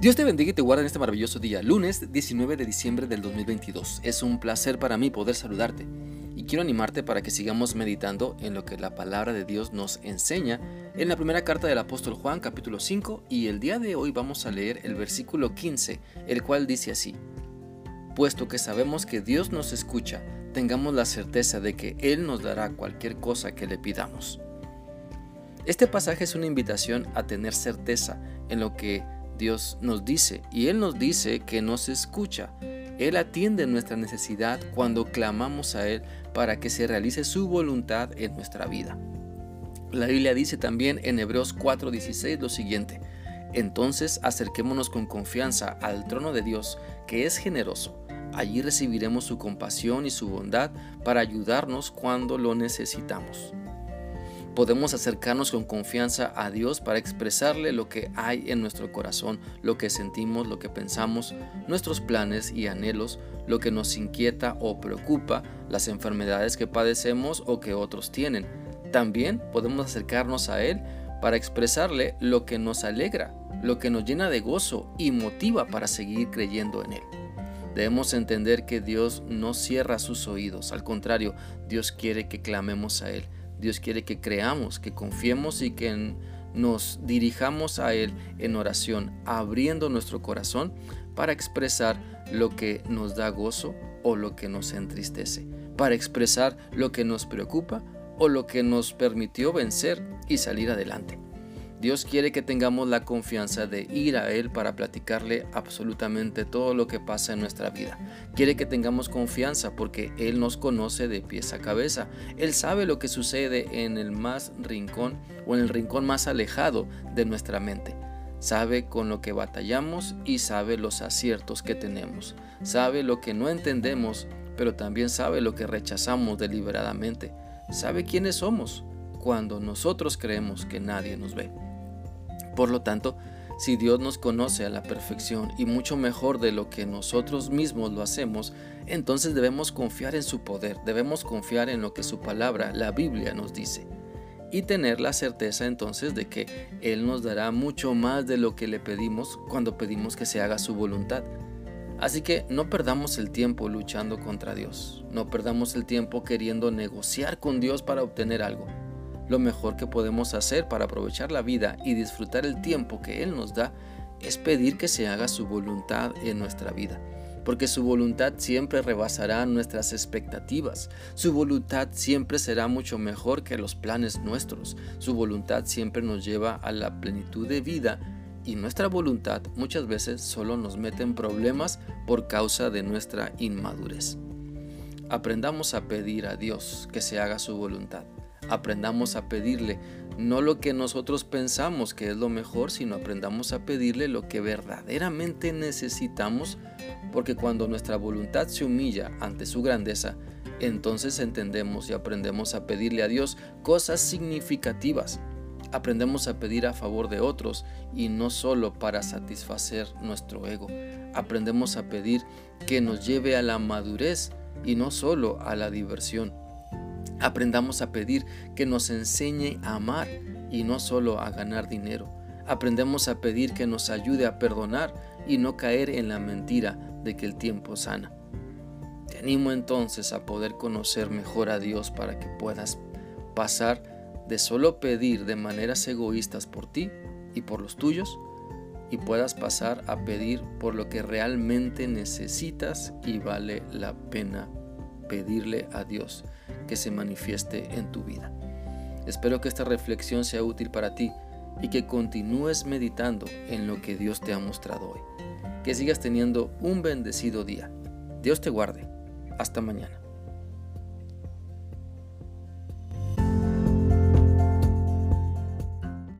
Dios te bendiga y te guarde en este maravilloso día, lunes 19 de diciembre del 2022. Es un placer para mí poder saludarte y quiero animarte para que sigamos meditando en lo que la palabra de Dios nos enseña en la primera carta del apóstol Juan capítulo 5 y el día de hoy vamos a leer el versículo 15, el cual dice así, Puesto que sabemos que Dios nos escucha, tengamos la certeza de que Él nos dará cualquier cosa que le pidamos. Este pasaje es una invitación a tener certeza en lo que Dios nos dice y Él nos dice que nos escucha. Él atiende nuestra necesidad cuando clamamos a Él para que se realice su voluntad en nuestra vida. La Biblia dice también en Hebreos 4:16 lo siguiente, entonces acerquémonos con confianza al trono de Dios, que es generoso. Allí recibiremos su compasión y su bondad para ayudarnos cuando lo necesitamos podemos acercarnos con confianza a Dios para expresarle lo que hay en nuestro corazón, lo que sentimos, lo que pensamos, nuestros planes y anhelos, lo que nos inquieta o preocupa, las enfermedades que padecemos o que otros tienen. También podemos acercarnos a Él para expresarle lo que nos alegra, lo que nos llena de gozo y motiva para seguir creyendo en Él. Debemos entender que Dios no cierra sus oídos, al contrario, Dios quiere que clamemos a Él. Dios quiere que creamos, que confiemos y que nos dirijamos a Él en oración, abriendo nuestro corazón para expresar lo que nos da gozo o lo que nos entristece, para expresar lo que nos preocupa o lo que nos permitió vencer y salir adelante. Dios quiere que tengamos la confianza de ir a Él para platicarle absolutamente todo lo que pasa en nuestra vida. Quiere que tengamos confianza porque Él nos conoce de pies a cabeza. Él sabe lo que sucede en el más rincón o en el rincón más alejado de nuestra mente. Sabe con lo que batallamos y sabe los aciertos que tenemos. Sabe lo que no entendemos, pero también sabe lo que rechazamos deliberadamente. Sabe quiénes somos cuando nosotros creemos que nadie nos ve. Por lo tanto, si Dios nos conoce a la perfección y mucho mejor de lo que nosotros mismos lo hacemos, entonces debemos confiar en su poder, debemos confiar en lo que su palabra, la Biblia, nos dice. Y tener la certeza entonces de que Él nos dará mucho más de lo que le pedimos cuando pedimos que se haga su voluntad. Así que no perdamos el tiempo luchando contra Dios, no perdamos el tiempo queriendo negociar con Dios para obtener algo. Lo mejor que podemos hacer para aprovechar la vida y disfrutar el tiempo que Él nos da es pedir que se haga su voluntad en nuestra vida, porque su voluntad siempre rebasará nuestras expectativas, su voluntad siempre será mucho mejor que los planes nuestros, su voluntad siempre nos lleva a la plenitud de vida y nuestra voluntad muchas veces solo nos mete en problemas por causa de nuestra inmadurez. Aprendamos a pedir a Dios que se haga su voluntad aprendamos a pedirle no lo que nosotros pensamos que es lo mejor, sino aprendamos a pedirle lo que verdaderamente necesitamos, porque cuando nuestra voluntad se humilla ante su grandeza, entonces entendemos y aprendemos a pedirle a Dios cosas significativas. Aprendemos a pedir a favor de otros y no solo para satisfacer nuestro ego. Aprendemos a pedir que nos lleve a la madurez y no solo a la diversión. Aprendamos a pedir que nos enseñe a amar y no solo a ganar dinero. Aprendemos a pedir que nos ayude a perdonar y no caer en la mentira de que el tiempo sana. Te animo entonces a poder conocer mejor a Dios para que puedas pasar de solo pedir de maneras egoístas por ti y por los tuyos y puedas pasar a pedir por lo que realmente necesitas y vale la pena pedirle a Dios que se manifieste en tu vida. Espero que esta reflexión sea útil para ti y que continúes meditando en lo que Dios te ha mostrado hoy. Que sigas teniendo un bendecido día. Dios te guarde. Hasta mañana.